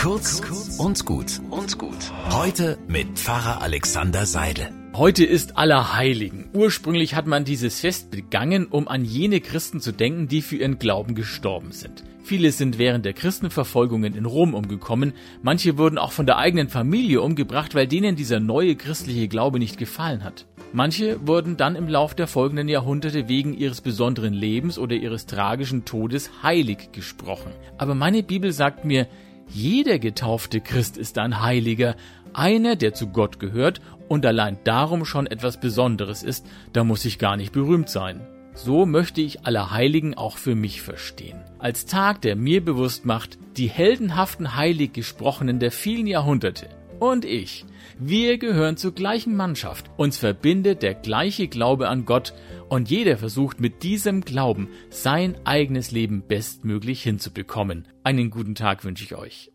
Kurz und gut und gut. Heute mit Pfarrer Alexander Seidel. Heute ist Allerheiligen. Ursprünglich hat man dieses Fest begangen, um an jene Christen zu denken, die für ihren Glauben gestorben sind. Viele sind während der Christenverfolgungen in Rom umgekommen, manche wurden auch von der eigenen Familie umgebracht, weil denen dieser neue christliche Glaube nicht gefallen hat. Manche wurden dann im Lauf der folgenden Jahrhunderte wegen ihres besonderen Lebens oder ihres tragischen Todes heilig gesprochen. Aber meine Bibel sagt mir, jeder getaufte Christ ist ein Heiliger, einer, der zu Gott gehört und allein darum schon etwas Besonderes ist, da muss ich gar nicht berühmt sein. So möchte ich Allerheiligen auch für mich verstehen. Als Tag, der mir bewusst macht, die heldenhaften heilig gesprochenen der vielen Jahrhunderte und ich, wir gehören zur gleichen Mannschaft. Uns verbindet der gleiche Glaube an Gott und jeder versucht mit diesem Glauben sein eigenes Leben bestmöglich hinzubekommen. Einen guten Tag wünsche ich euch.